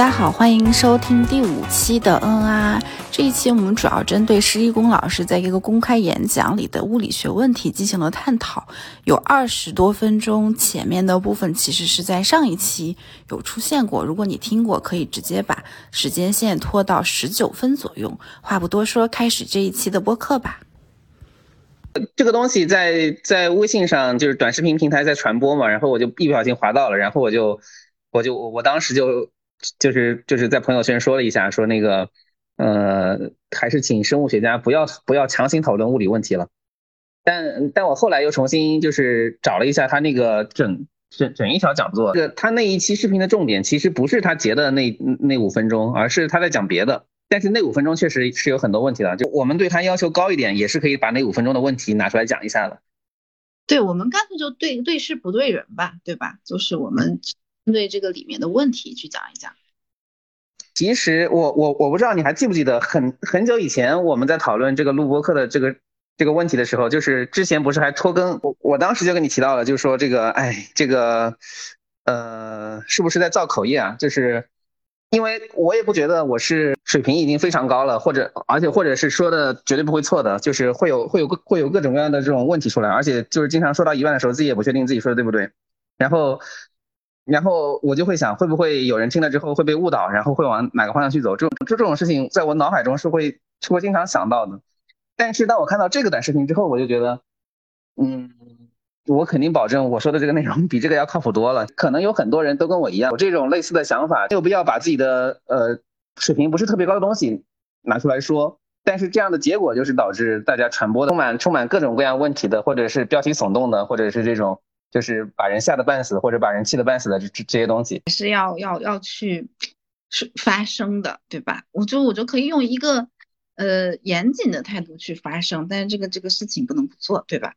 大家好，欢迎收听第五期的嗯啊。这一期我们主要针对施一公老师在一个公开演讲里的物理学问题进行了探讨，有二十多分钟。前面的部分其实是在上一期有出现过，如果你听过，可以直接把时间线拖到十九分左右。话不多说，开始这一期的播客吧。这个东西在在微信上就是短视频平台在传播嘛，然后我就一不小心滑到了，然后我就我就我当时就。就是就是在朋友圈说了一下，说那个，呃，还是请生物学家不要不要强行讨论物理问题了。但但我后来又重新就是找了一下他那个整整整一条讲座，这个他那一期视频的重点其实不是他截的那那五分钟，而是他在讲别的。但是那五分钟确实是有很多问题的，就我们对他要求高一点，也是可以把那五分钟的问题拿出来讲一下的。对，我们干脆就对对事不对人吧，对吧？就是我们。对这个里面的问题去讲一讲。其实我我我不知道你还记不记得，很很久以前我们在讨论这个录播课的这个这个问题的时候，就是之前不是还拖更，我我当时就跟你提到了，就是说这个哎这个呃是不是在造口业啊？就是因为我也不觉得我是水平已经非常高了，或者而且或者是说的绝对不会错的，就是会有会有会有各种各样的这种问题出来，而且就是经常说到一半的时候，自己也不确定自己说的对不对，然后。然后我就会想，会不会有人听了之后会被误导，然后会往哪个方向去走？这种这这种事情，在我脑海中是会是会经常想到的。但是当我看到这个短视频之后，我就觉得，嗯，我肯定保证我说的这个内容比这个要靠谱多了。可能有很多人都跟我一样有这种类似的想法，没有必要把自己的呃水平不是特别高的东西拿出来说。但是这样的结果就是导致大家传播的充满充满各种各样问题的，或者是标题耸动的，或者是这种。就是把人吓得半死，或者把人气得半死的这这这些东西，是要要要去是发生的，对吧？我就我就可以用一个呃严谨的态度去发生，但是这个这个事情不能不做，对吧？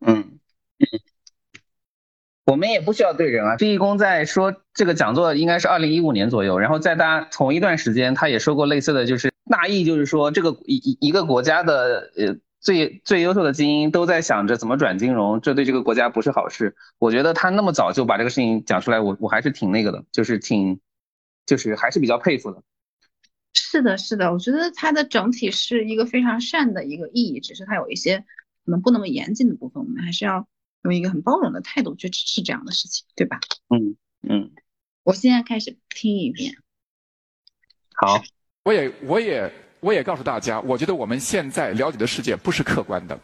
嗯嗯，我们也不需要对人啊。毕义工在说这个讲座应该是二零一五年左右，然后在大同一段时间，他也说过类似的就是大意，就是说这个一一一个国家的呃。最最优秀的精英都在想着怎么转金融，这对这个国家不是好事。我觉得他那么早就把这个事情讲出来，我我还是挺那个的，就是挺，就是还是比较佩服的。是的，是的，我觉得它的整体是一个非常善的一个意义，只是它有一些可能不那么严谨的部分，我们还是要用一个很包容的态度去支持这样的事情，对吧？嗯嗯。我现在开始听一遍。好，我也我也。我也告诉大家，我觉得我们现在了解的世界不是客观的。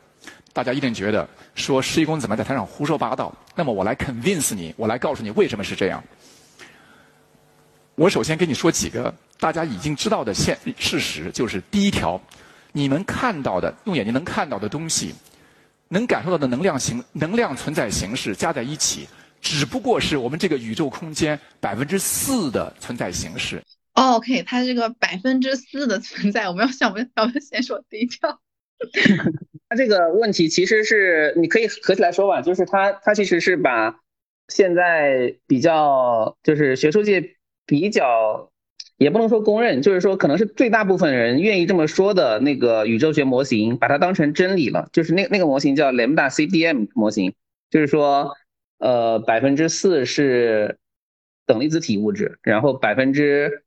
大家一定觉得说施一公怎么在台上胡说八道？那么我来 convince 你，我来告诉你为什么是这样。我首先跟你说几个大家已经知道的现事实，就是第一条，你们看到的用眼睛能看到的东西，能感受到的能量形能量存在形式加在一起，只不过是我们这个宇宙空间百分之四的存在形式。OK，它这个百分之四的存在，我们要想，我们要不先说第一条？它这个问题其实是你可以合起来说吧，就是它它其实是把现在比较就是学术界比较也不能说公认，就是说可能是最大部分人愿意这么说的那个宇宙学模型，把它当成真理了。就是那那个模型叫 Lambda CDM 模型，就是说呃百分之四是等离子体物质，然后百分之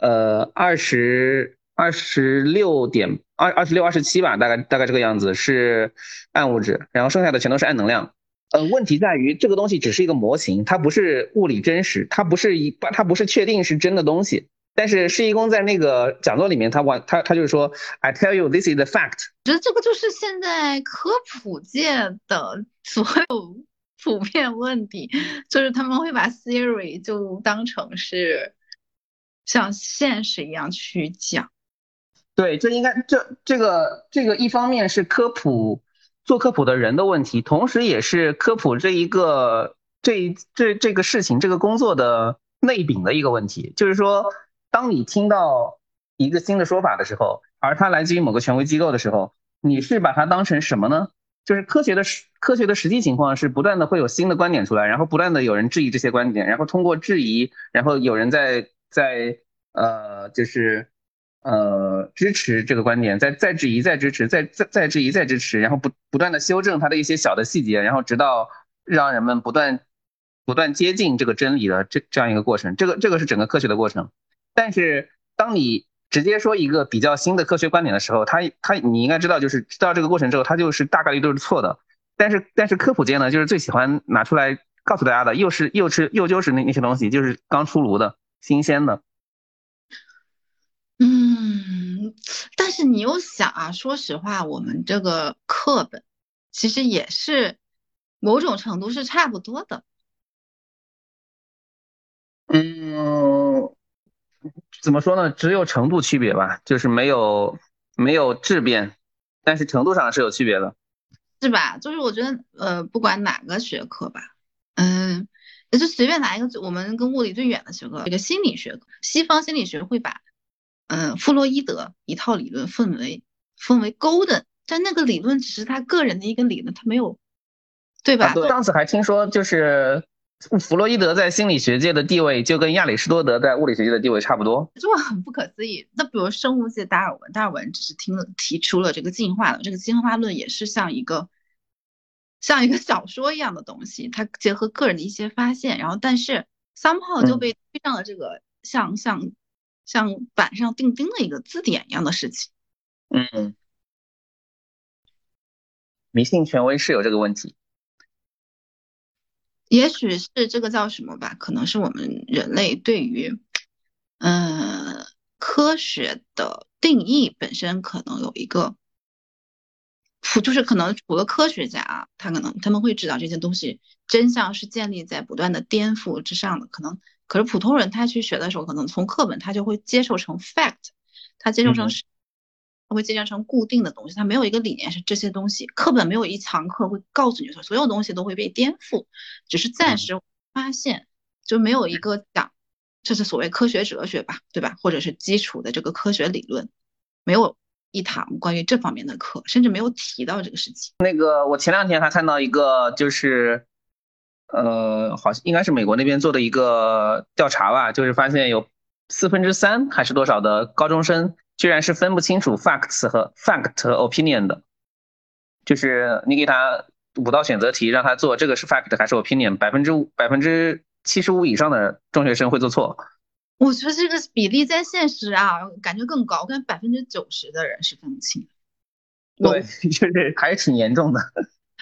呃，二十二十六点二二十六二十七吧，大概大概这个样子是暗物质，然后剩下的全都是暗能量。呃，问题在于这个东西只是一个模型，它不是物理真实，它不是一它不是确定是真的东西。但是施一公在那个讲座里面，他完他他就是说，I tell you this is the fact。我觉得这个就是现在科普界的所有普遍问题，就是他们会把 theory 就当成是。像现实一样去讲，对，这应该这这个这个一方面是科普做科普的人的问题，同时也是科普这一个这这这个事情这个工作的内禀的一个问题。就是说，当你听到一个新的说法的时候，而它来自于某个权威机构的时候，你是把它当成什么呢？就是科学的实科学的实际情况是不断的会有新的观点出来，然后不断的有人质疑这些观点，然后通过质疑，然后有人在。在呃，就是呃支持这个观点，在再质疑，再支持，再再再质疑，再支持，然后不不断的修正它的一些小的细节，然后直到让人们不断不断接近这个真理的这这样一个过程。这个这个是整个科学的过程。但是当你直接说一个比较新的科学观点的时候，他他你应该知道，就是知道这个过程之后，他就是大概率都是错的。但是但是科普界呢，就是最喜欢拿出来告诉大家的，又是又是又就是那那些东西，就是刚出炉的新鲜的。嗯，但是你又想啊，说实话，我们这个课本其实也是某种程度是差不多的。嗯，怎么说呢？只有程度区别吧，就是没有没有质变，但是程度上是有区别的，是吧？就是我觉得，呃，不管哪个学科吧，嗯，也就随便拿一个我们跟物理最远的学科，这个心理学，西方心理学会把，嗯，弗洛伊德一套理论分为分为 golden，但那个理论只是他个人的一个理论，他没有，对吧？当时还听说就是。弗洛伊德在心理学界的地位就跟亚里士多德在物理学界的地位差不多，就很不可思议。那比如生物界达尔文，达尔文只是听了提出了这个进化论这个进化论，也是像一个像一个小说一样的东西，它结合个人的一些发现，然后但是 somehow 就被推上了这个像像像板上钉钉的一个字典一样的事情。嗯，迷信权威是有这个问题。也许是这个叫什么吧，可能是我们人类对于，嗯，科学的定义本身可能有一个，普就是可能除了科学家，他可能他们会知道这些东西真相是建立在不断的颠覆之上的，可能可是普通人他去学的时候，可能从课本他就会接受成 fact，他接受成是。它会建成固定的东西，他没有一个理念是这些东西。课本没有一堂课会告诉你说所有东西都会被颠覆，只是暂时发现，就没有一个讲，这是所谓科学哲学吧，对吧？或者是基础的这个科学理论，没有一堂关于这方面的课，甚至没有提到这个事情。那个我前两天还看到一个，就是呃，好像应该是美国那边做的一个调查吧，就是发现有四分之三还是多少的高中生。居然是分不清楚 facts 和 fact 和 opinion 的，就是你给他五道选择题，让他做这个是 fact 还是 opinion，百分之五百分之七十五以上的中学生会做错。我觉得这个比例在现实啊，感觉更高，我感觉 百分之九十的人是分不清。对，就是还是挺严重的。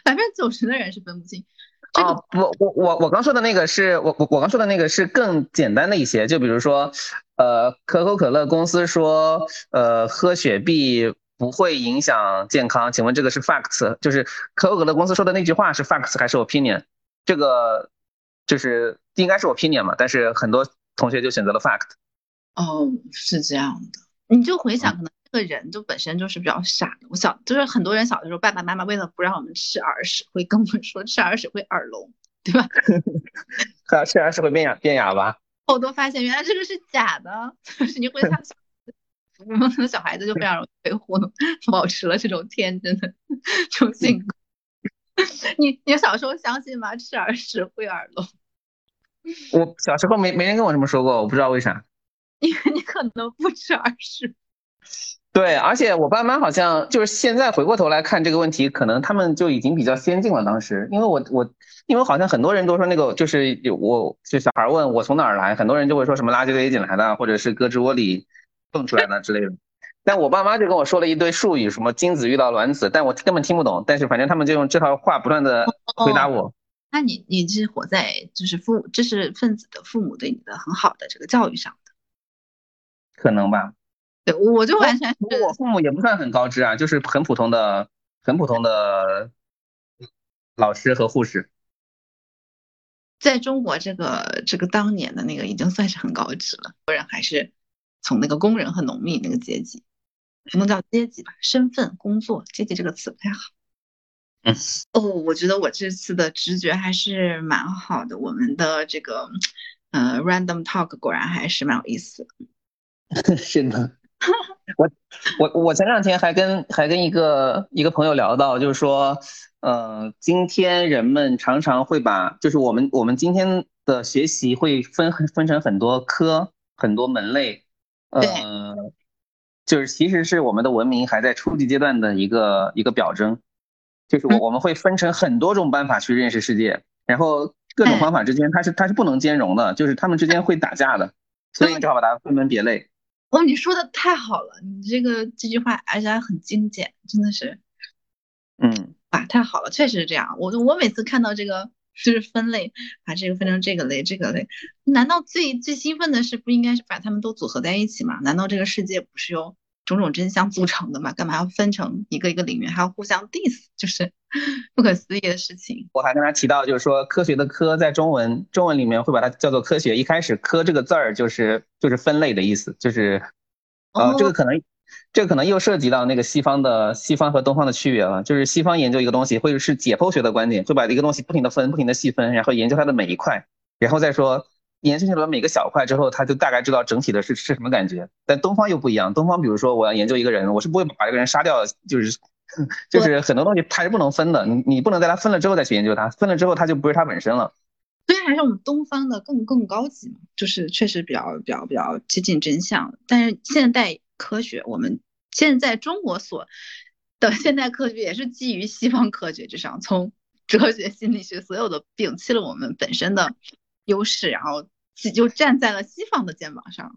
百分之九十的人是分不清。啊不，我我我刚说的那个是我我我刚说的那个是更简单的一些，就比如说，呃，可口可乐公司说，呃，喝雪碧不会影响健康，请问这个是 facts，就是可口可乐公司说的那句话是 facts 还是 opinion？这个就是应该是 opinion 嘛，但是很多同学就选择了 fact。哦，是这样的，你就回想可能这。个人就本身就是比较傻的。我小就是很多人小的时候，爸爸妈妈为了不让我们吃耳屎，会跟我们说吃耳屎会耳聋，对吧？吃耳屎会变哑变哑巴。后都发现原来这个是假的，就是你会想，我们的小孩子就非常容易被糊弄，保持了这种天真的这种性格。你你小时候相信吗？吃耳屎会耳聋？我小时候没没人跟我这么说过，我不知道为啥。因为你可能不吃耳屎。对，而且我爸妈好像就是现在回过头来看这个问题，可能他们就已经比较先进了。当时，因为我我因为好像很多人都说那个就是有我就小孩问我从哪儿来，很多人就会说什么垃圾堆捡来的，或者是胳肢窝里蹦出来的之类的。但我爸妈就跟我说了一堆术语，什么精子遇到卵子，但我根本听不懂。但是反正他们就用这套话不断的回答我。那你你是活在就是父知识分子的父母对你的很好的这个教育上的，可能吧。对，我就完全是。我父母也不算很高知啊，就是很普通的、很普通的老师和护士。在中国，这个这个当年的那个已经算是很高知了。国人还是从那个工人和农民那个阶级，不能叫阶级吧，身份、工作、阶级这个词不太好。嗯。哦，我觉得我这次的直觉还是蛮好的。我们的这个，呃，random talk 果然还是蛮有意思。是的。我我我前两天还跟还跟一个一个朋友聊到，就是说，呃，今天人们常常会把，就是我们我们今天的学习会分分成很多科很多门类，呃，就是其实是我们的文明还在初级阶段的一个一个表征，就是我我们会分成很多种办法去认识世界，然后各种方法之间它是它是不能兼容的，就是他们之间会打架的。所以只好把它分门别类。哦，你说的太好了，你这个这句话而且还很精简，真的是，嗯，啊，太好了，确实是这样。我我每次看到这个就是分类，把这个分成这个类这个类，难道最最兴奋的是不应该是把它们都组合在一起吗？难道这个世界不是由种种真相组成的嘛？干嘛要分成一个一个领域，还要互相 diss，就是不可思议的事情。我还跟他提到，就是说科学的科在中文中文里面会把它叫做科学。一开始科这个字儿就是就是分类的意思，就是呃这个可能这个可能又涉及到那个西方的西方和东方的区别了。就是西方研究一个东西，或者是解剖学的观点，就把一个东西不停的分，不停的细分，然后研究它的每一块，然后再说。研究了每个小块之后，他就大概知道整体的是是什么感觉。但东方又不一样，东方比如说我要研究一个人，我是不会把这个人杀掉，就是就是很多东西它是不能分的，你你不能在它分了之后再去研究它，分了之后它就不是它本身了。所以还是我们东方的更更高级嘛，就是确实比较比较比较接近真相。但是现代科学，我们现在中国所的现代科学也是基于西方科学之上，从哲学、心理学所有的摒弃了我们本身的优势，然后。就站在了西方的肩膀上了，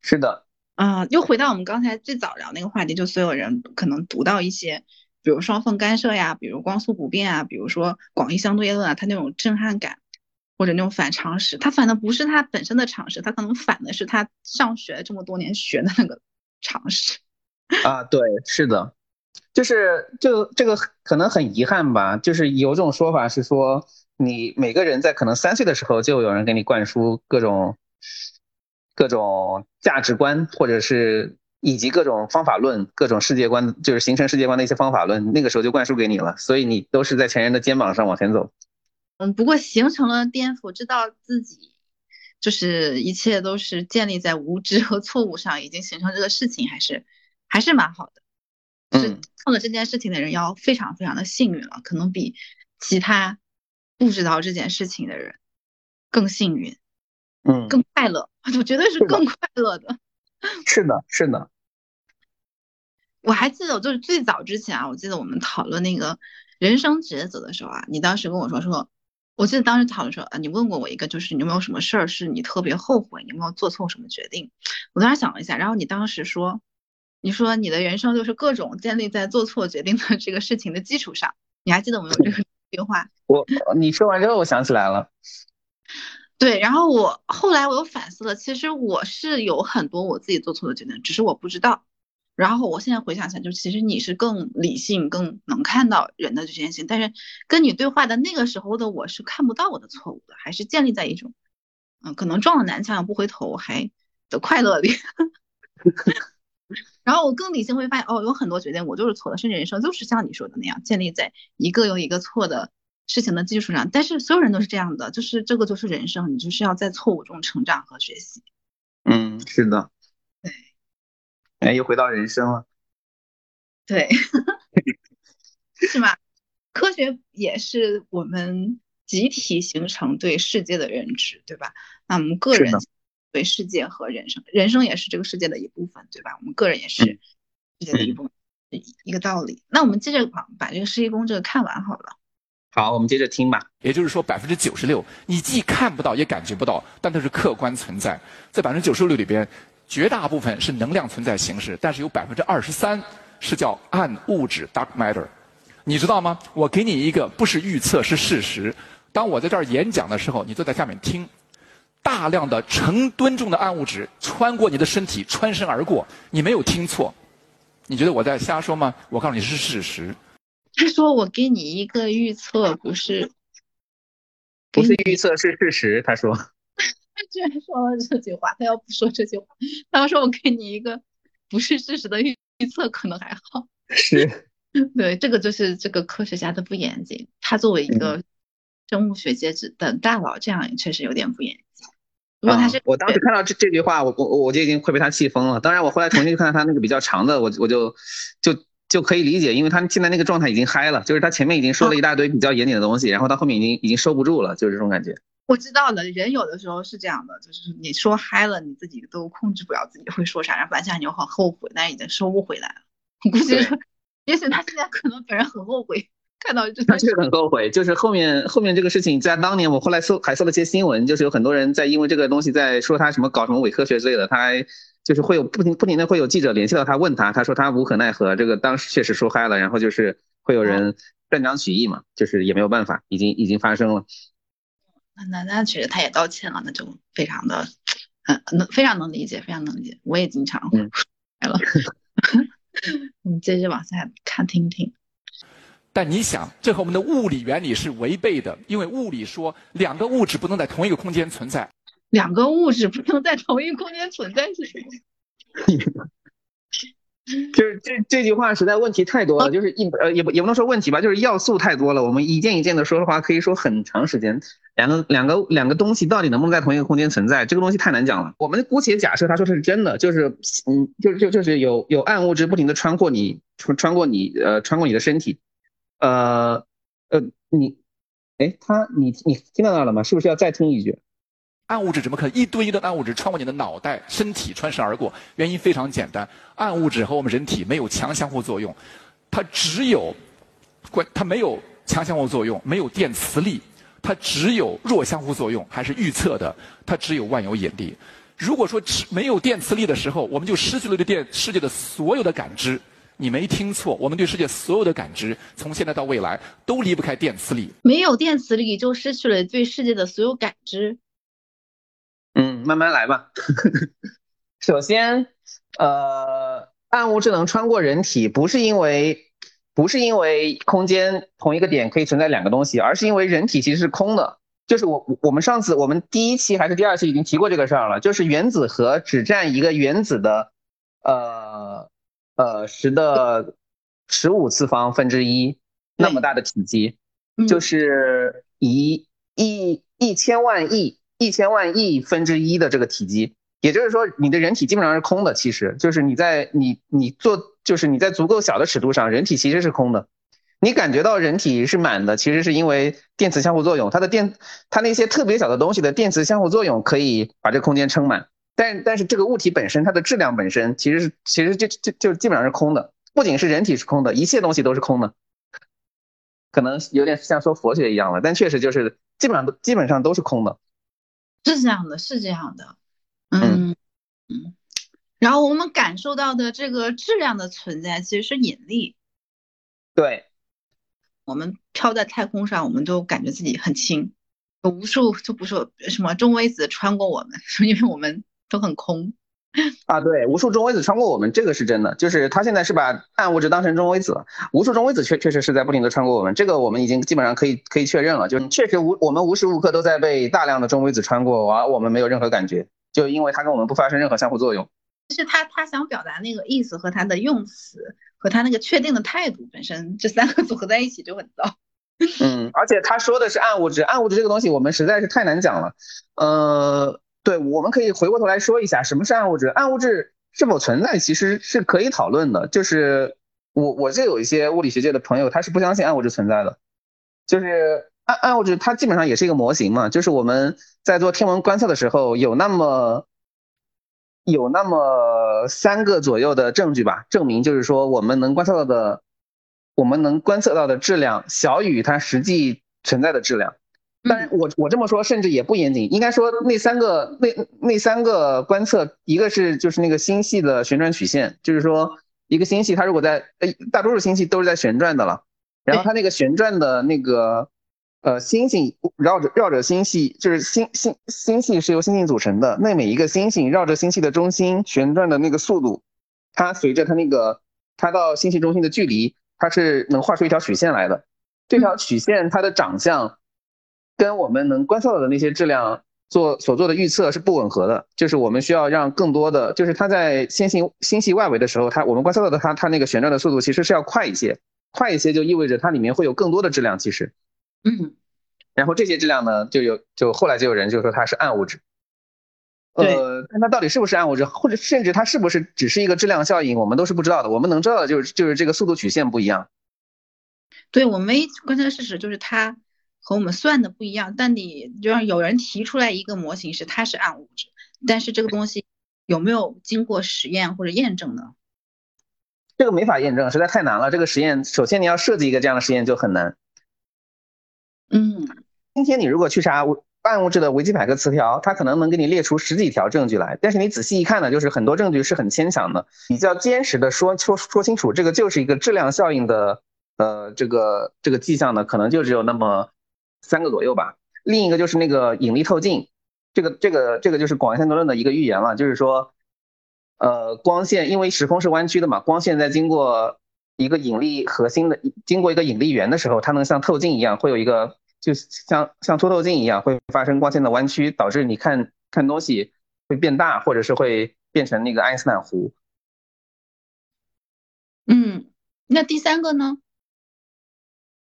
是的，啊，又回到我们刚才最早聊那个话题，就所有人可能读到一些，比如双缝干涉呀，比如光速不变啊，比如说广义相对论啊，它那种震撼感，或者那种反常识，它反的不是它本身的常识，它可能反的是他上学这么多年学的那个常识。啊，对，是的，就是就这个可能很遗憾吧，就是有种说法是说。你每个人在可能三岁的时候，就有人给你灌输各种各种价值观，或者是以及各种方法论、各种世界观，就是形成世界观的一些方法论，那个时候就灌输给你了。所以你都是在前人的肩膀上往前走。嗯，不过形成了颠覆，知道自己就是一切都是建立在无知和错误上，已经形成这个事情，还是还是蛮好的。是做了这件事情的人要非常非常的幸运了，可能比其他。不知道这件事情的人更幸运，嗯，更快乐，我觉得是更快乐的。是的，是的。我还记得，我就是最早之前啊，我记得我们讨论那个人生抉择的时候啊，你当时跟我说说，我记得当时讨论说啊，你问过我一个，就是你有没有什么事儿是你特别后悔，你有没有做错什么决定？我当时想了一下，然后你当时说，你说你的人生就是各种建立在做错决定的这个事情的基础上，你还记得我们有这个？句话，我你说完之后，我想起来了。对，然后我后来我又反思了，其实我是有很多我自己做错的决定，只是我不知道。然后我现在回想起来，就其实你是更理性、更能看到人的这件事情。但是跟你对话的那个时候的我是看不到我的错误的，还是建立在一种，嗯，可能撞了南墙不回头还的快乐里。然后我更理性会发现，哦，有很多决定我就是错的，甚至人生就是像你说的那样，建立在一个又一个错的事情的基础上。但是所有人都是这样的，就是这个就是人生，你就是要在错误中成长和学习。嗯，是的。对。哎，又回到人生了。对。是吗？科学也是我们集体形成对世界的认知，对吧？那我们个人。对世界和人生，人生也是这个世界的一部分，对吧？我们个人也是世界的一部分，一个道理。那我们接着把把这个世纪公这个看完好了。好，我们接着听吧。也就是说，百分之九十六你既看不到也感觉不到，但它是客观存在。在百分之九十六里边，绝大部分是能量存在形式，但是有百分之二十三是叫暗物质 （dark matter）。你知道吗？我给你一个不是预测是事实。当我在这儿演讲的时候，你坐在下面听。大量的成吨重的暗物质穿过你的身体，穿身而过。你没有听错，你觉得我在瞎说吗？我告诉你是事实。他说：“我给你一个预测，不是，不是预测是事实。”他说：“他居然说了这句话。他要不说这句话，他要说我给你一个不是事实的预预测，可能还好。”是，对，这个就是这个科学家的不严谨。他作为一个生物学界的大佬，这样确实有点不严谨。啊！我当时看到这这句话，我我我就已经快被他气疯了。当然，我后来重新看到他那个比较长的，我我就就就可以理解，因为他现在那个状态已经嗨了，就是他前面已经说了一大堆比较严谨的东西，然后到后面已经已经收不住了，就是这种感觉。我知道了，人有的时候是这样的，就是你说嗨了，你自己都控制不了自己会说啥，然后完下你又很后悔，但是已经收不回来了。我估计，也许他现在可能本人很后悔看到就他确实很后悔，就是后面后面这个事情，在当年我后来搜还搜了些新闻，就是有很多人在因为这个东西在说他什么搞什么伪科学之类的，他还就是会有不停不停的会有记者联系到他问他，他说他无可奈何，这个当时确实说嗨了，然后就是会有人断章取义嘛，就是也没有办法，已经已经发生了。那那那其实他也道歉了，那就非常的，嗯，能非常能理解，非常能理解。我也经常 来了。我们接着往下看听听。但你想，这和我们的物理原理是违背的，因为物理说两个物质不能在同一个空间存在。两个物质不能在同一个空间存在是什么？就是这这句话实在问题太多了，就是一呃也不也不能说问题吧，就是要素太多了。我们一件一件的说的话，可以说很长时间。两个两个两个东西到底能不能在同一个空间存在，这个东西太难讲了。我们姑且假设他说的是真的，就是嗯，就就就是有有暗物质不停的穿过你穿穿过你呃穿过你的身体，呃呃你，哎他你你听到那了吗？是不是要再听一句？暗物质怎么可能一堆一堆暗物质穿过你的脑袋、身体穿身而过？原因非常简单，暗物质和我们人体没有强相互作用，它只有关，它没有强相互作用，没有电磁力，它只有弱相互作用，还是预测的，它只有万有引力。如果说只没有电磁力的时候，我们就失去了对电世界的所有的感知。你没听错，我们对世界所有的感知，从现在到未来都离不开电磁力。没有电磁力，就失去了对世界的所有感知。嗯，慢慢来吧。首先，呃，暗物质能穿过人体，不是因为不是因为空间同一个点可以存在两个东西，而是因为人体其实是空的。就是我我们上次我们第一期还是第二期已经提过这个事儿了，就是原子核只占一个原子的呃呃十的十五次方分之一那么大的体积，就是一亿一千万亿。一千万亿分之一的这个体积，也就是说，你的人体基本上是空的。其实就是你在你你做，就是你在足够小的尺度上，人体其实是空的。你感觉到人体是满的，其实是因为电磁相互作用，它的电，它那些特别小的东西的电磁相互作用可以把这空间撑满。但但是这个物体本身，它的质量本身其实是其实就就就基本上是空的。不仅是人体是空的，一切东西都是空的。可能有点像说佛学一样了，但确实就是基本上都基本上都是空的。是这样的，是这样的，嗯嗯，然后我们感受到的这个质量的存在其实是引力，对，我们飘在太空上，我们都感觉自己很轻，有无数就不说什么中微子穿过我们，因为我们都很空。啊，对，无数中微子穿过我们，这个是真的。就是他现在是把暗物质当成中微子了，无数中微子确确实是在不停的穿过我们，这个我们已经基本上可以可以确认了。就是确实无我们无时无刻都在被大量的中微子穿过，而我们没有任何感觉，就因为它跟我们不发生任何相互作用。是他他想表达那个意思和他的用词和他那个确定的态度本身，这三个组合在一起就很糟。嗯，而且他说的是暗物质，暗物质这个东西我们实在是太难讲了，呃。对，我们可以回过头来说一下什么是暗物质。暗物质是否存在，其实是可以讨论的。就是我，我这有一些物理学界的朋友，他是不相信暗物质存在的。就是暗暗物质，它基本上也是一个模型嘛。就是我们在做天文观测的时候，有那么有那么三个左右的证据吧，证明就是说我们能观测到的，我们能观测到的质量小于它实际存在的质量。但我我这么说甚至也不严谨，应该说那三个那那三个观测，一个是就是那个星系的旋转曲线，就是说一个星系它如果在呃大多数星系都是在旋转的了，然后它那个旋转的那个呃星星绕着绕着星系，就是星星星系是由星星组成的，那每一个星星绕着星系的中心旋转的那个速度，它随着它那个它到星系中心的距离，它是能画出一条曲线来的，这条曲线它的长相。跟我们能观测到的那些质量做所做的预测是不吻合的，就是我们需要让更多的，就是它在星系星系外围的时候，它我们观测到的它它那个旋转的速度其实是要快一些，快一些就意味着它里面会有更多的质量，其实，嗯，然后这些质量呢，就有就后来就有人就说它是暗物质，呃，但它到底是不是暗物质，或者甚至它是不是只是一个质量效应，我们都是不知道的，我们能知道的就是就是这个速度曲线不一样，对我们观测的事实就是它。和我们算的不一样，但你就让有人提出来一个模型是它是暗物质，但是这个东西有没有经过实验或者验证呢？这个没法验证，实在太难了。这个实验首先你要设计一个这样的实验就很难。嗯，今天你如果去查暗物质的维基百科词条，它可能能给你列出十几条证据来，但是你仔细一看呢，就是很多证据是很牵强的。比较坚实的说说说清楚，这个就是一个质量效应的呃这个这个迹象呢，可能就只有那么三个左右吧。另一个就是那个引力透镜，这个这个这个就是广义相对论的一个预言了，就是说，呃，光线因为时空是弯曲的嘛，光线在经过一个引力核心的经过一个引力源的时候，它能像透镜一样，会有一个。就像像凸透镜一样，会发生光线的弯曲，导致你看看东西会变大，或者是会变成那个爱因斯坦弧。嗯，那第三个呢？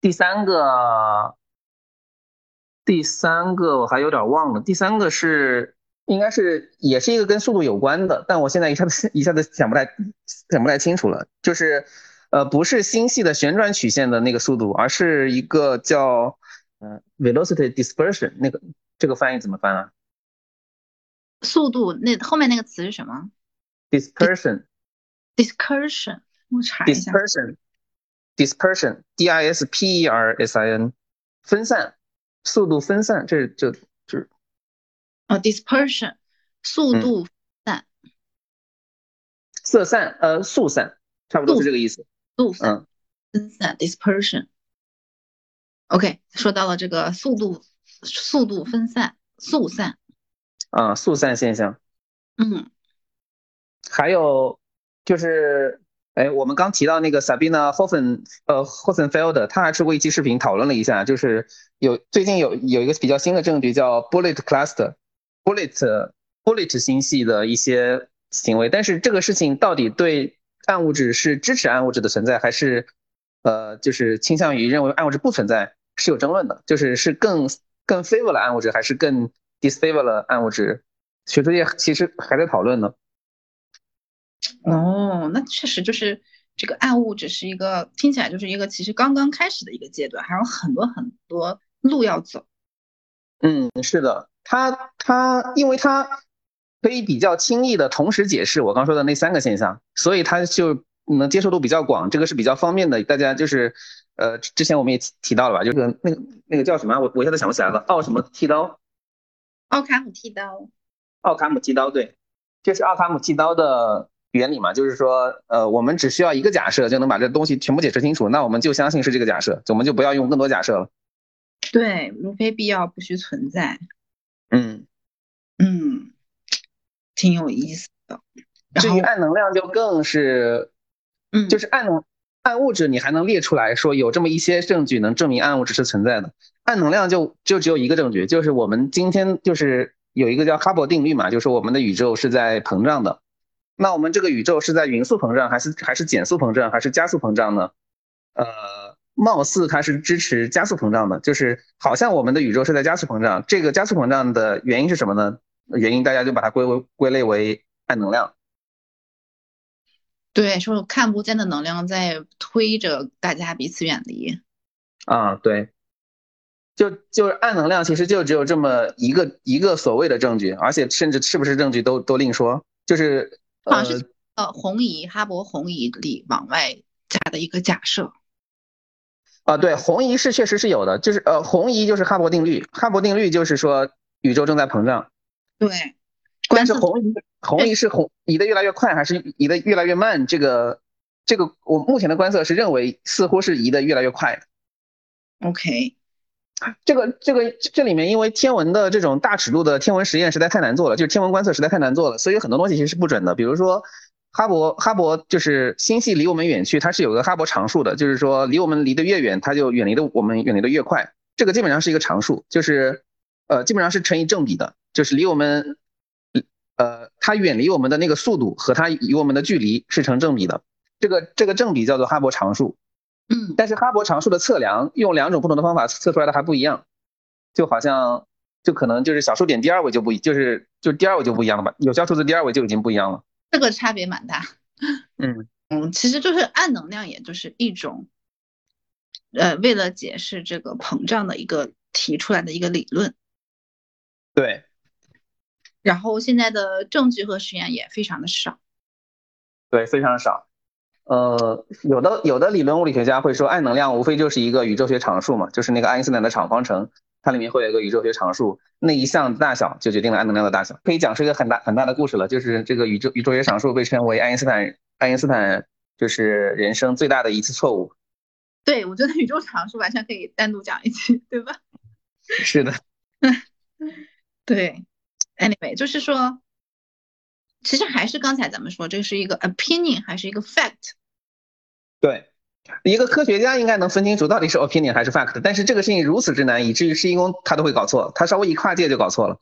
第三个，第三个我还有点忘了。第三个是应该是也是一个跟速度有关的，但我现在一下子一下子想不太想不太清楚了。就是呃，不是星系的旋转曲线的那个速度，而是一个叫。嗯，velocity dispersion 那个这个翻译怎么翻啊？速度那后面那个词是什么？dispersion，dispersion，我查一下。dispersion，dispersion，d i s p e r s i n，分散，速度分散，这这这。啊，dispersion，速度散，色散，呃，速散，差不多是这个意思。速散，分散，dispersion。OK，说到了这个速度、速度分散、速散，啊，速散现象。嗯，还有就是，哎，我们刚提到那个 Sabina Hofen，呃 Hovenfelder 他还出过一期视频讨论了一下，就是有最近有有一个比较新的证据叫 Bullet Cluster，Bullet Bullet 星系的一些行为，但是这个事情到底对暗物质是支持暗物质的存在，还是呃，就是倾向于认为暗物质不存在？是有争论的，就是是更更 favor 了暗物质，还是更 disfavor 了暗物质？学术界其实还在讨论呢。哦，那确实就是这个暗物质是一个听起来就是一个其实刚刚开始的一个阶段，还有很多很多路要走。嗯，是的，它它因为它可以比较轻易的同时解释我刚说的那三个现象，所以它就能接受度比较广，这个是比较方便的，大家就是。呃，之前我们也提提到了吧，就是那个那个叫什么，我我现在想不起来了，奥什么剃刀？奥卡姆剃刀。奥卡姆剃刀，对，就是奥卡姆剃刀的原理嘛，就是说，呃，我们只需要一个假设就能把这东西全部解释清楚，那我们就相信是这个假设，我们就不要用更多假设了。对，无非必要不需存在。嗯嗯，挺有意思的。至于暗能量就更是，嗯，就是暗能。暗物质你还能列出来说有这么一些证据能证明暗物质是存在的，暗能量就就只有一个证据，就是我们今天就是有一个叫哈勃定律嘛，就是我们的宇宙是在膨胀的。那我们这个宇宙是在匀速膨胀还是还是减速膨胀还是加速膨胀呢？呃，貌似它是支持加速膨胀的，就是好像我们的宇宙是在加速膨胀。这个加速膨胀的原因是什么呢？原因大家就把它归为归类为暗能量。对，说看不见的能量在推着大家彼此远离。啊，对，就就是暗能量，其实就只有这么一个一个所谓的证据，而且甚至是不是证据都都另说。就是好像是呃红移哈勃红移里往外加的一个假设。啊，对，红移是确实是有的，就是呃红移就是哈勃定律，哈勃定律就是说宇宙正在膨胀。对。但是红移红移是红移的越来越快，还是移的越来越慢？这个这个，我目前的观测是认为似乎是移的越来越快。OK，这个这个这里面因为天文的这种大尺度的天文实验实在太难做了，就是天文观测实在太难做了，所以很多东西其实是不准的。比如说哈勃哈勃就是星系离我们远去，它是有个哈勃常数的，就是说离我们离得越远，它就远离的我们远离的越快。这个基本上是一个常数，就是呃基本上是成以正比的，就是离我们。呃，它远离我们的那个速度和它与我们的距离是成正比的，这个这个正比叫做哈勃常数。嗯，但是哈勃常数的测量用两种不同的方法测出来的还不一样，就好像就可能就是小数点第二位就不一，就是就第二位就不一样了吧？有效数字第二位就已经不一样了。这个差别蛮大。嗯 嗯，其实就是暗能量，也就是一种，呃，为了解释这个膨胀的一个提出来的一个理论。对。然后现在的证据和实验也非常的少，对，非常少。呃，有的有的理论物理学家会说，暗能量无非就是一个宇宙学常数嘛，就是那个爱因斯坦的场方程，它里面会有一个宇宙学常数，那一项大小就决定了暗能量的大小。可以讲是一个很大很大的故事了，就是这个宇宙宇宙学常数被称为爱因斯坦爱因斯坦就是人生最大的一次错误。对，我觉得宇宙常数完全可以单独讲一期，对吧？是的。对，anyway，就是说。其实还是刚才咱们说，这是一个 opinion 还是一个 fact？对，一个科学家应该能分清楚到底是 opinion 还是 fact。但是这个事情如此之难，以至于施一公他都会搞错，他稍微一跨界就搞错了。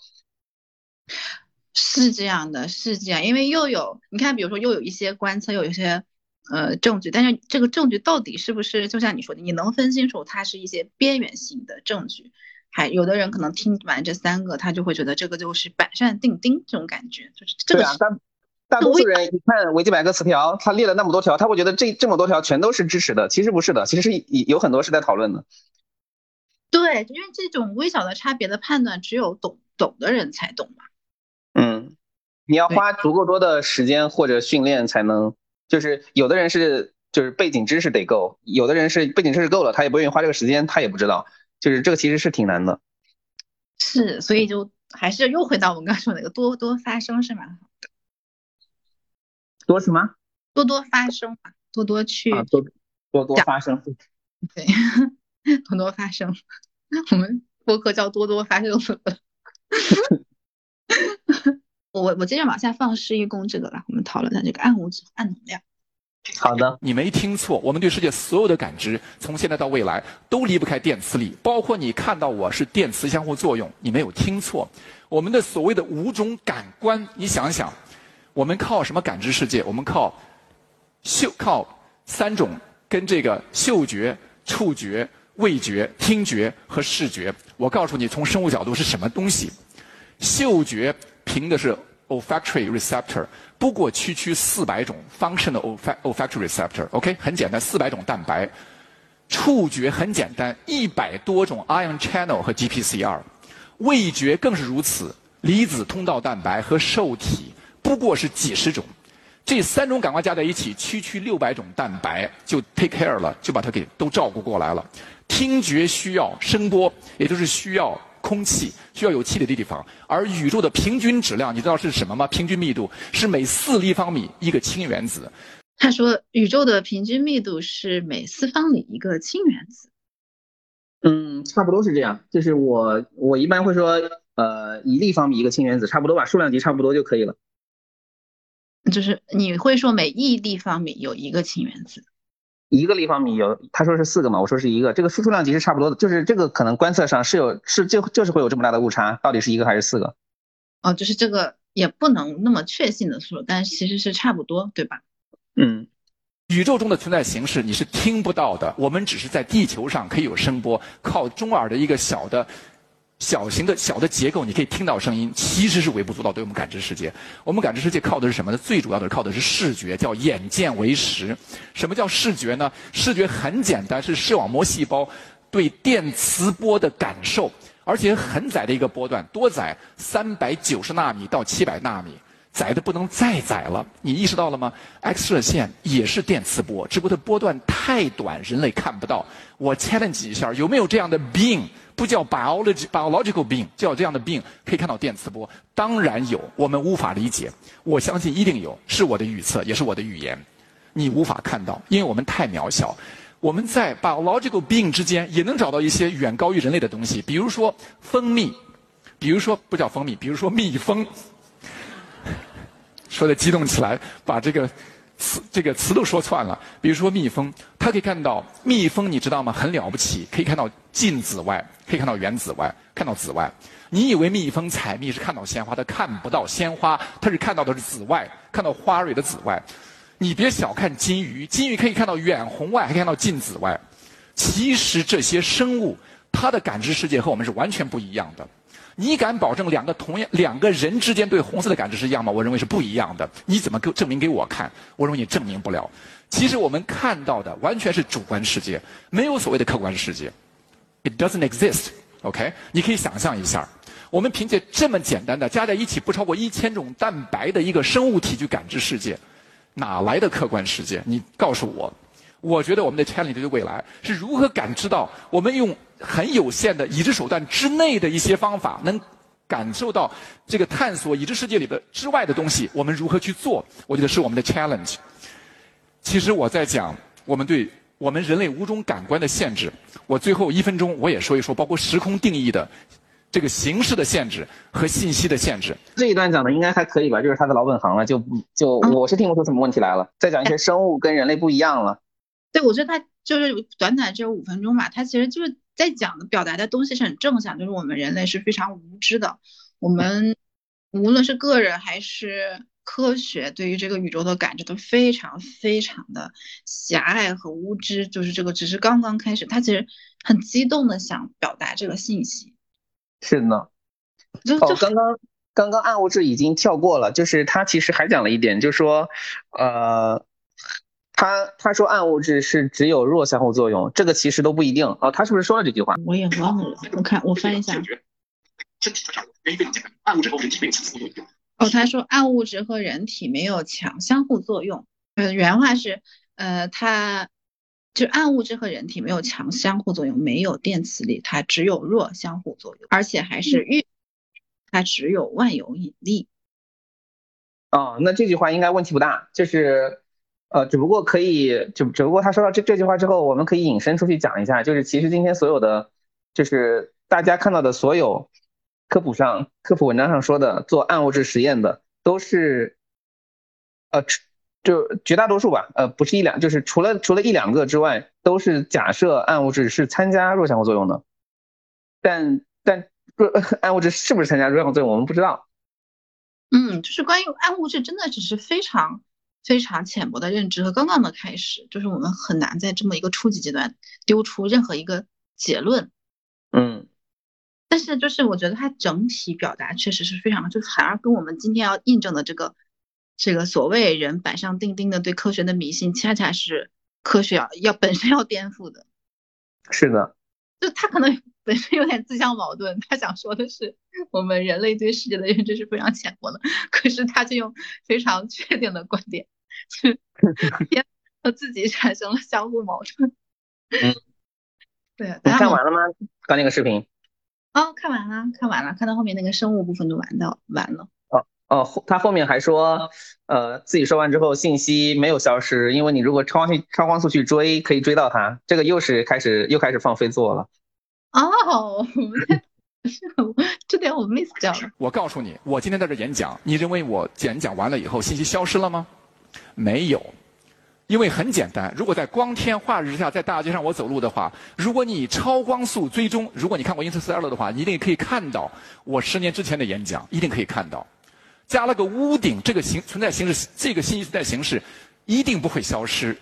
是这样的，是这样，因为又有你看，比如说又有一些观测，又有一些呃证据，但是这个证据到底是不是就像你说的，你能分清楚它是一些边缘性的证据？还有的人可能听完这三个，他就会觉得这个就是板上钉钉这种感觉，就是这个。大大多数人一看维基百科词条，他列了那么多条，他会觉得这这么多条全都是支持的。其实不是的，其实是有很多是在讨论的。对，因为这种微小的差别的判断，只有懂懂的人才懂嘛。嗯，你要花足够多的时间或者训练才能，就是有的人是就是背景知识得够，有的人是背景知识够了，他也不愿意花这个时间，他也不知道。就是这个其实是挺难的，是，所以就还是又回到我们刚说那个多多发生是蛮好的，多什么？多多发生嘛，多多去多多多发生，对，多多发生，我们播客叫多多发生 我我接着往下放施一公这个了，我们讨论一下这个暗物质、暗能量。好的，你没听错，我们对世界所有的感知，从现在到未来都离不开电磁力，包括你看到我是电磁相互作用，你没有听错。我们的所谓的五种感官，你想想，我们靠什么感知世界？我们靠嗅，靠三种跟这个嗅觉、触觉、味觉、听觉和视觉。我告诉你，从生物角度是什么东西？嗅觉凭的是 olfactory receptor。不过区区四百种 functional olfactory receptor，OK，很简单，四百种蛋白。触觉很简单，一百多种 ion channel 和 GPCR。味觉更是如此，离子通道蛋白和受体不过是几十种。这三种感官加在一起，区区六百种蛋白就 take care 了，就把它给都照顾过来了。听觉需要声波，也就是需要。空气需要有气体的地方，而宇宙的平均质量，你知道是什么吗？平均密度是每四立方米一个氢原子。他说，宇宙的平均密度是每四方米一个氢原子。嗯，差不多是这样。就是我我一般会说，呃，一立方米一个氢原子，差不多吧，数量级差不多就可以了。就是你会说每一立方米有一个氢原子。一个立方米有，他说是四个嘛，我说是一个，这个输出量级是差不多的，就是这个可能观测上是有是就就是会有这么大的误差，到底是一个还是四个？哦，就是这个也不能那么确信的说，但其实是差不多，对吧？嗯，宇宙中的存在形式你是听不到的，我们只是在地球上可以有声波，靠中耳的一个小的。小型的小的结构，你可以听到声音，其实是微不足道，对我们感知世界。我们感知世界靠的是什么呢？最主要的是靠的是视觉，叫眼见为实。什么叫视觉呢？视觉很简单，是视网膜细胞对电磁波的感受，而且很窄的一个波段，多窄？三百九十纳米到七百纳米，窄的不能再窄了。你意识到了吗？X 射线也是电磁波，只不过它波段太短，人类看不到。我 challenge 一下，有没有这样的 being？不叫 biology biological being，叫这样的病可以看到电磁波，当然有，我们无法理解，我相信一定有，是我的预测，也是我的预言。你无法看到，因为我们太渺小。我们在 biological being 之间也能找到一些远高于人类的东西，比如说蜂蜜，比如说不叫蜂蜜，比如说蜜蜂。说的激动起来，把这个。词这个词都说串了，比如说蜜蜂，它可以看到蜜蜂，你知道吗？很了不起，可以看到近紫外，可以看到远紫外，看到紫外。你以为蜜蜂采蜜是看到鲜花，它看不到鲜花，它是看到的是紫外，看到花蕊的紫外。你别小看金鱼，金鱼可以看到远红外，还看到近紫外。其实这些生物，它的感知世界和我们是完全不一样的。你敢保证两个同样两个人之间对红色的感知是一样吗？我认为是不一样的。你怎么给证明给我看？我认为你证明不了。其实我们看到的完全是主观世界，没有所谓的客观世界。It doesn't exist. OK？你可以想象一下，我们凭借这么简单的加在一起不超过一千种蛋白的一个生物体去感知世界，哪来的客观世界？你告诉我。我觉得我们的 challenge 的未来是如何感知到我们用很有限的已知手段之内的一些方法，能感受到这个探索已知世界里的之外的东西，我们如何去做？我觉得是我们的 challenge。其实我在讲我们对我们人类五种感官的限制。我最后一分钟我也说一说，包括时空定义的这个形式的限制和信息的限制。这一段讲的应该还可以吧？就是他的老本行了，就就我是听不出什么问题来了。再讲一些生物跟人类不一样了。对，我觉得他就是短短只有五分钟吧，他其实就是在讲的表达的东西是很正向，就是我们人类是非常无知的，我们无论是个人还是科学，对于这个宇宙的感知都非常非常的狭隘和无知，就是这个只是刚刚开始，他其实很激动的想表达这个信息。是呢，就哦，刚刚刚刚暗物质已经跳过了，就是他其实还讲了一点，就是说，呃。他他说暗物质是只有弱相互作用，这个其实都不一定哦。他是不是说了这句话？我也忘了，我看我翻一下。暗物质和人体没有强相互作用。哦，他说暗物质和人体没有强相互作用。呃，原话是，呃，它就暗物质和人体没有强相互作用，没有电磁力，它只有弱相互作用，而且还是遇，它只有万有引力。哦，那这句话应该问题不大，就是。呃，只不过可以，就只不过他说到这这句话之后，我们可以引申出去讲一下，就是其实今天所有的，就是大家看到的所有科普上、科普文章上说的做暗物质实验的，都是，呃，就绝大多数吧，呃，不是一两，就是除了除了一两个之外，都是假设暗物质是参加弱相互作用的，但但弱 暗物质是不是参加弱相互作用，我们不知道。嗯，就是关于暗物质，真的只是非常。非常浅薄的认知和刚刚的开始，就是我们很难在这么一个初级阶段丢出任何一个结论。嗯，但是就是我觉得它整体表达确实是非常，就反而跟我们今天要印证的这个这个所谓人板上钉钉的对科学的迷信，恰恰是科学要要本身要颠覆的。是的，就他可能 本身有点自相矛盾，他想说的是我们人类对世界的认知是非常浅薄的，可是他却用非常确定的观点。去和自己产生了相互矛盾。嗯，对。你看完了吗？刚那个视频？哦，看完了，看完了，看到后面那个生物部分就完到完了。哦哦，他后面还说，呃，自己说完之后信息没有消失，因为你如果超去超光速去追，可以追到它。这个又是开始又开始放飞自我了。哦，这点我 miss 掉了。我告诉你，我今天在这演讲，你认为我演讲完了以后信息消失了吗？没有，因为很简单。如果在光天化日之下在大街上我走路的话，如果你超光速追踪，如果你看过《Interstellar》的话，你一定可以看到我十年之前的演讲，一定可以看到。加了个屋顶，这个形存在形式，这个信息存在形式一定不会消失。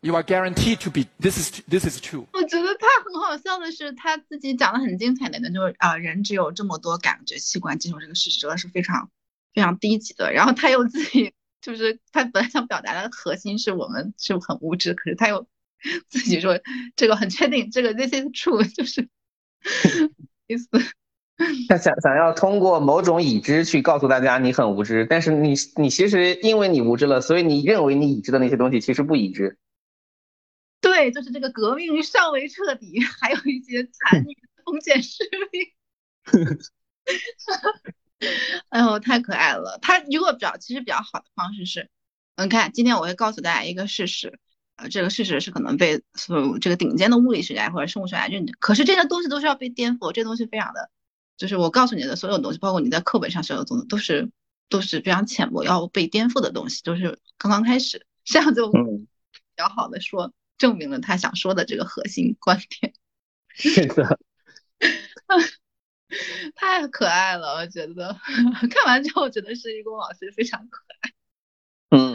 You are guaranteed to be. This is this is true. 我觉得他很好笑的是，他自己讲的很精彩的那，就是啊，人只有这么多感觉器官，接受这个事实是非常非常低级的。然后他又自己。就是他本来想表达的核心是我们是很无知，可是他又 自己说这个很确定，这个 this is true，就是意思。他想想要通过某种已知去告诉大家你很无知，但是你你其实因为你无知了，所以你认为你已知的那些东西其实不已知。对，就是这个革命尚未彻底，还有一些残 余的封建势力。哎呦，太可爱了！他如果比较，其实比较好的方式是，你看，今天我会告诉大家一个事实，呃，这个事实是可能被所有这个顶尖的物理学家或者生物学家认的，可是这些东西都是要被颠覆，这东西非常的，就是我告诉你的所有东西，包括你在课本上所有东西，都是都是非常浅薄要被颠覆的东西，都是刚刚开始，这样就比较好的说证明了他想说的这个核心观点。是的。太可爱了，我觉得 看完之后觉得是一公老师非常可爱。嗯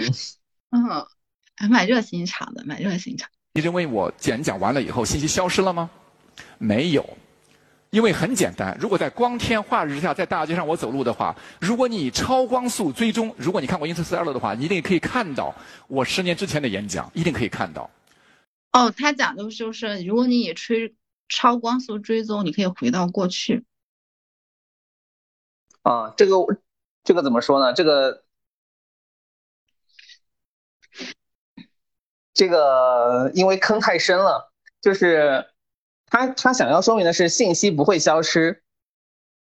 嗯，还蛮热心肠的，蛮热心肠。你认为我演讲完了以后信息消失了吗？没有，因为很简单。如果在光天化日之下在大街上我走路的话，如果你超光速追踪，如果你看过《Interstellar》的话，你一定可以看到我十年之前的演讲，一定可以看到。哦，他讲的就是，如果你以吹超光速追踪，你可以回到过去。啊，这个这个怎么说呢？这个这个因为坑太深了，就是他他想要说明的是信息不会消失，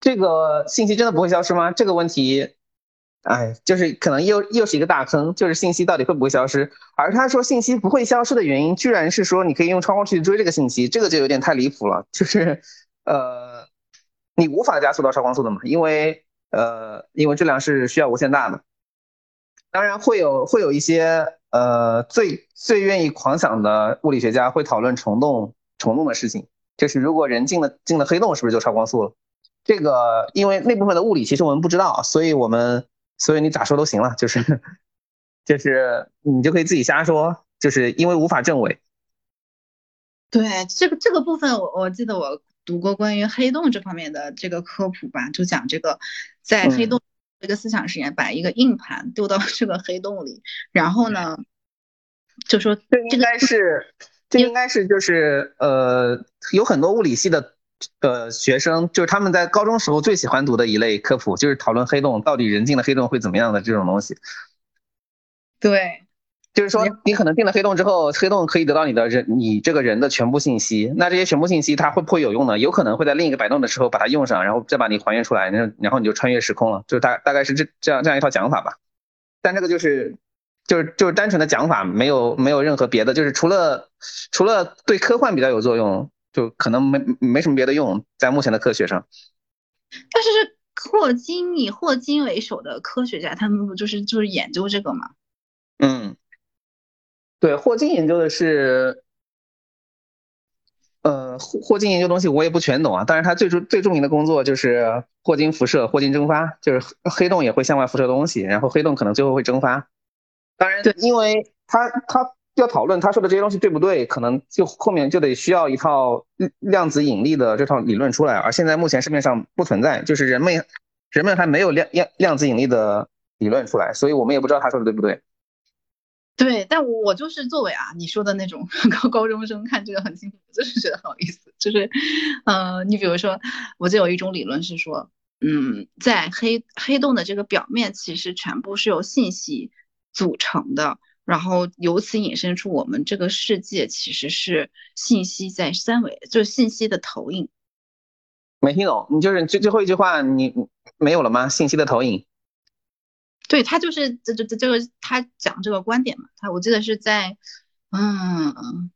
这个信息真的不会消失吗？这个问题，哎，就是可能又又是一个大坑，就是信息到底会不会消失？而他说信息不会消失的原因，居然是说你可以用超光去追这个信息，这个就有点太离谱了，就是呃，你无法加速到超光速的嘛，因为呃，因为质量是需要无限大的。当然会有会有一些呃最最愿意狂想的物理学家会讨论虫洞虫洞的事情，就是如果人进了进了黑洞，是不是就超光速了？这个因为那部分的物理其实我们不知道，所以我们所以你咋说都行了，就是 就是你就可以自己瞎说，就是因为无法证伪。对这个这个部分，我我记得我读过关于黑洞这方面的这个科普吧，就讲这个在黑洞。这个思想实验，把一个硬盘丢到这个黑洞里，然后呢，就说这应该是，这应该是就是呃，有很多物理系的呃学生，就是他们在高中时候最喜欢读的一类科普，就是讨论黑洞到底人进了黑洞会怎么样的这种东西。对。就是说，你可能进了黑洞之后，黑洞可以得到你的人，你这个人的全部信息。那这些全部信息它会不会有用呢？有可能会在另一个摆动的时候把它用上，然后再把你还原出来，然后然后你就穿越时空了。就是大大概是这这样这样一套讲法吧。但这个就是就是就是单纯的讲法，没有没有任何别的，就是除了除了对科幻比较有作用，就可能没没什么别的用，在目前的科学上。但是霍金以霍金为首的科学家，他们不就是就是研究这个吗？嗯。对，霍金研究的是，呃，霍霍金研究东西我也不全懂啊。但是他最著最著名的工作就是霍金辐射、霍金蒸发，就是黑洞也会向外辐射东西，然后黑洞可能最后会蒸发。当然，因为他他要讨论他说的这些东西对不对，可能就后面就得需要一套量子引力的这套理论出来，而现在目前市面上不存在，就是人们人们还没有量量量子引力的理论出来，所以我们也不知道他说的对不对。对，但我就是作为啊你说的那种 高高中生看这个很辛苦，就是觉得很有意思。就是，呃，你比如说，我就有一种理论是说，嗯，在黑黑洞的这个表面，其实全部是由信息组成的，然后由此引申出我们这个世界其实是信息在三维，就是信息的投影。没听懂，你就是最最后一句话，你没有了吗？信息的投影。对他就是这这这这个他讲这个观点嘛，他我记得是在，嗯，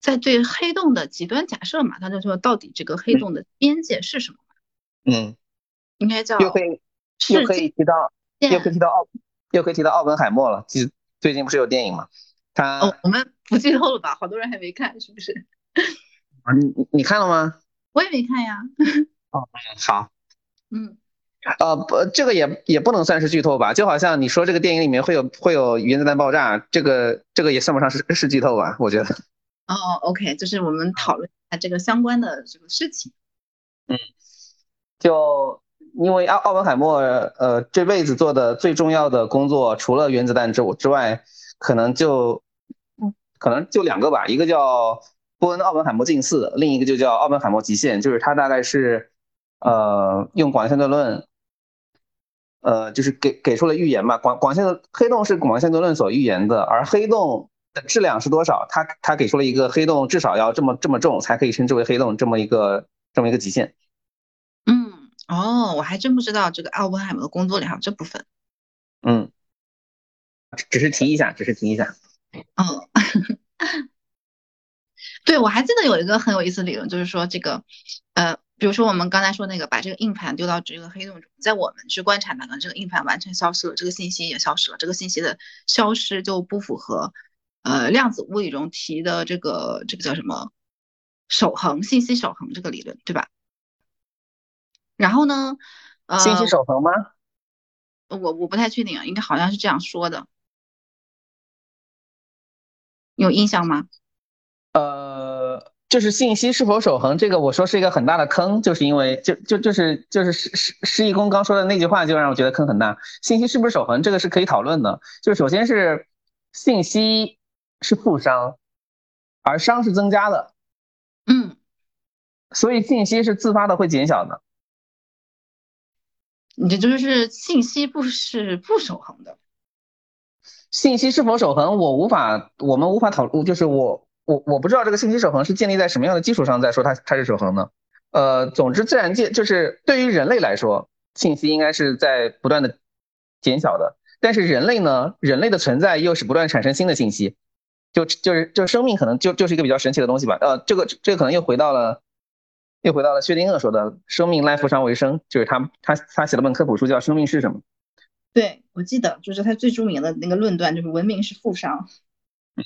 在对黑洞的极端假设嘛，他就说到底这个黑洞的边界是什么？嗯，应该叫又可以又可以提到又可以提到奥又可以提到奥本海默了，最最近不是有电影嘛？他哦，我们不剧透了吧？好多人还没看，是不是？啊，你你你看了吗？我也没看呀。哦，好，嗯。呃不，这个也也不能算是剧透吧，就好像你说这个电影里面会有会有原子弹爆炸，这个这个也算不上是是剧透吧？我觉得。哦，OK，就是我们讨论一下这个相关的这个事情。嗯，就因为奥奥本海默呃这辈子做的最重要的工作，除了原子弹之之外，可能就可能就两个吧，一个叫波恩奥本海默近似，另一个就叫奥本海默极限，就是他大概是呃用广义相对论。呃，就是给给出了预言嘛，广广线的黑洞是广义相对论所预言的，而黑洞的质量是多少？他他给出了一个黑洞至少要这么这么重才可以称之为黑洞这么一个这么一个极限。嗯，哦，我还真不知道这个奥本海默的工作里还有这部分。嗯，只是提一下，只是提一下。嗯，对，我还记得有一个很有意思的理论，就是说这个，呃。比如说我们刚才说那个，把这个硬盘丢到这个黑洞中，在我们去观察它呢，这个硬盘完全消失了，这个信息也消失了。这个信息的消失就不符合，呃，量子物理中提的这个这个叫什么守恒信息守恒这个理论，对吧？然后呢，呃，信息守恒吗？我我不太确定，应该好像是这样说的，有印象吗？呃。就是信息是否守恒，这个我说是一个很大的坑，就是因为就就就是就是施施施义工刚说的那句话，就让我觉得坑很大。信息是不是守恒，这个是可以讨论的。就首先是信息是负熵，而熵是增加的，嗯，所以信息是自发的会减小的。你这就是信息不是不守恒的。信息是否守恒，我无法，我们无法讨论，就是我我我不知道这个信息守恒是建立在什么样的基础上再说它它是守恒呢。呃，总之，自然界就是对于人类来说，信息应该是在不断的减小的。但是人类呢，人类的存在又是不断产生新的信息，就就是就生命可能就就是一个比较神奇的东西吧。呃，这个这个可能又回到了又回到了薛定谔说的“生命赖负伤为生”，就是他他他写了本科普书叫《生命是什么》。对，我记得就是他最著名的那个论断，就是文明是负伤。嗯，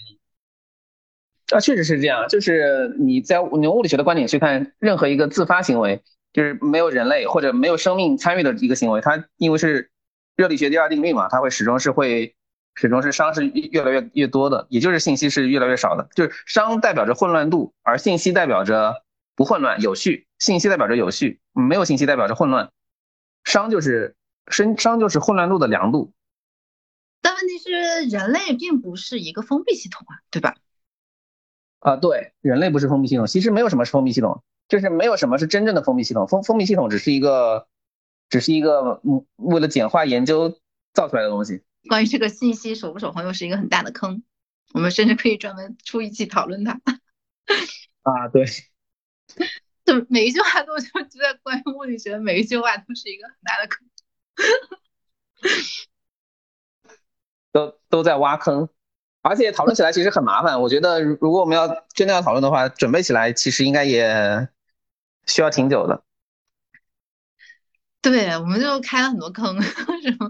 啊，确实是这样。就是你在用物理学的观点去看，任何一个自发行为，就是没有人类或者没有生命参与的一个行为，它因为是热力学第二定律嘛，它会始终是会始终是熵是越来越越多的，也就是信息是越来越少的。就是熵代表着混乱度，而信息代表着不混乱有序。信息代表着有序，没有信息代表着混乱。熵就是。熵熵就是混乱度的量度，但问题是人类并不是一个封闭系统啊，对吧？啊，对，人类不是封闭系统，其实没有什么是封闭系统，就是没有什么是真正的封闭系统。封封闭系统只是一个，只是一个嗯，为了简化研究造出来的东西。关于这个信息守不守恒，又是一个很大的坑，我们甚至可以专门出一期讨论它。啊，对。就每一句话都就 就在关于物理学，每一句话都是一个很大的坑。都都在挖坑，而且讨论起来其实很麻烦。我觉得如果我们要真的要讨论的话，准备起来其实应该也需要挺久的。对，我们就开了很多坑，什么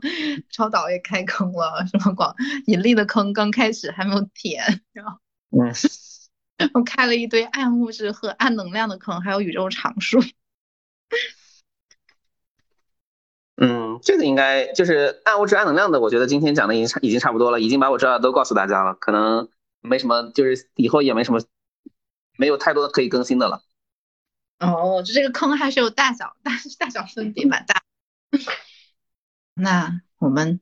超导也开坑了，什么广引力的坑刚开始还没有填，然后嗯，我开了一堆暗物质和暗能量的坑，还有宇宙常数。嗯，这个应该就是暗物质、暗能量的。我觉得今天讲的已经差已经差不多了，已经把我知道的都告诉大家了。可能没什么，就是以后也没什么，没有太多可以更新的了。哦，就这个坑还是有大小，大大小分别蛮大。那我们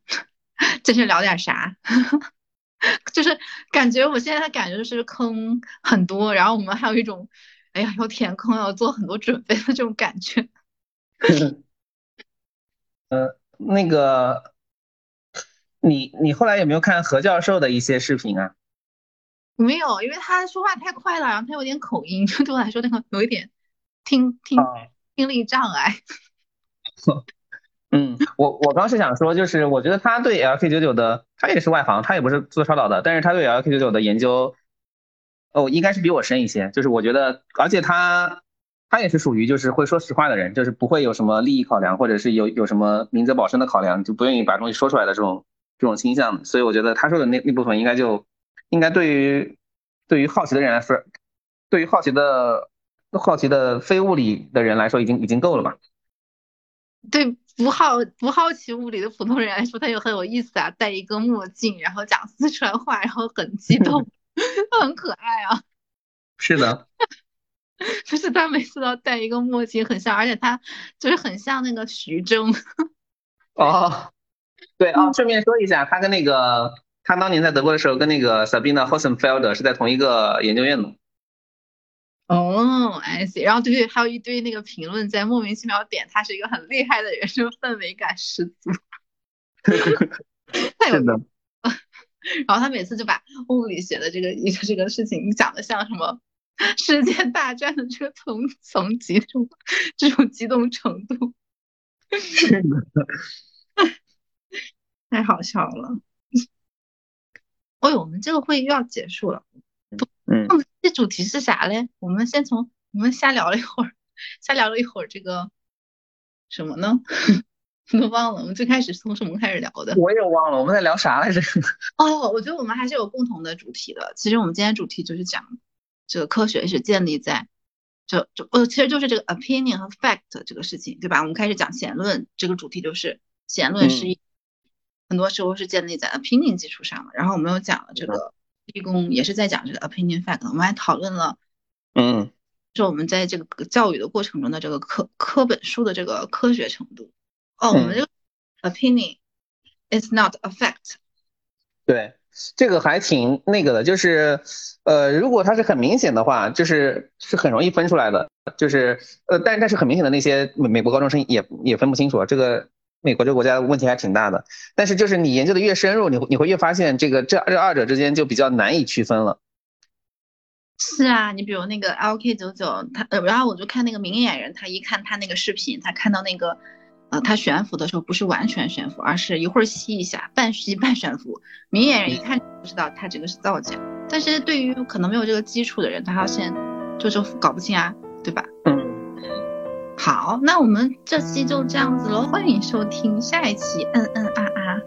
接着聊点啥？就是感觉我现在的感觉就是坑很多，然后我们还有一种，哎呀，要填坑要做很多准备的这种感觉。呃，那个，你你后来有没有看何教授的一些视频啊？没有，因为他说话太快了，然后他有点口音，就对我来说那个有一点听听听力障碍。嗯，我我刚是想说，就是我觉得他对 LK 九九的，他也是外行，他也不是做超导的，但是他对 LK 九九的研究，哦，应该是比我深一些。就是我觉得，而且他。他也是属于就是会说实话的人，就是不会有什么利益考量，或者是有有什么明哲保身的考量，就不愿意把东西说出来的这种这种倾向。所以我觉得他说的那那部分应该就应该对于对于好奇的人来说，对于好奇的好奇的非物理的人来说，已经已经够了吧？对不好不好奇物理的普通人来说，他又很有意思啊，戴一个墨镜，然后讲四川话，然后很激动，很可爱啊。是的。就是他每次都要戴一个墨镜，很像，而且他就是很像那个徐峥。哦，对啊，顺便说一下，他跟那个他当年在德国的时候，跟那个 Sabina Hossenfeld 是在同一个研究院的。哦，I see。然后对对，还有一堆那个评论在莫名其妙点他是一个很厉害的人，就氛围感十足。太有的。然后他每次就把物理学的这个一个这个事情讲的像什么。世界大战的这个层层级，这种这种激动程度，太好笑了。哎，我们这个会议又要结束了。嗯，这主题是啥嘞？我们先从我们瞎聊了一会儿，瞎聊了一会儿这个什么呢？都忘了。我们最开始从什么开始聊的？我也忘了，我们在聊啥来着？哦，我觉得我们还是有共同的主题的。其实我们今天主题就是讲。这个科学是建立在，这这呃，其实就是这个 opinion 和 fact 这个事情，对吧？我们开始讲弦论，这个主题就是弦论是很多时候是建立在 opinion 基础上的。然后我们又讲了这个立功，也是在讲这个 opinion fact。我们还讨论了，嗯，就我们在这个教育的过程中的这个课课本书的这个科学程度。哦，我们这个 opinion is not a fact。对。这个还挺那个的，就是，呃，如果它是很明显的话，就是是很容易分出来的，就是，呃，但但是很明显的那些美美国高中生也也分不清楚啊。这个美国这个国家问题还挺大的。但是就是你研究的越深入，你你会越发现这个这这二者之间就比较难以区分了。是啊，你比如那个 LK 九九，他呃，然后我就看那个明眼人，他一看他那个视频，他看到那个，呃，他悬浮的时候不是完全悬浮，而是一会儿吸一下，半吸半悬浮。明眼人一看就知道他这个是造假，但是对于可能没有这个基础的人，他现就就搞不清啊，对吧？嗯。好，那我们这期就这样子了，欢迎收听下一期。嗯嗯啊啊。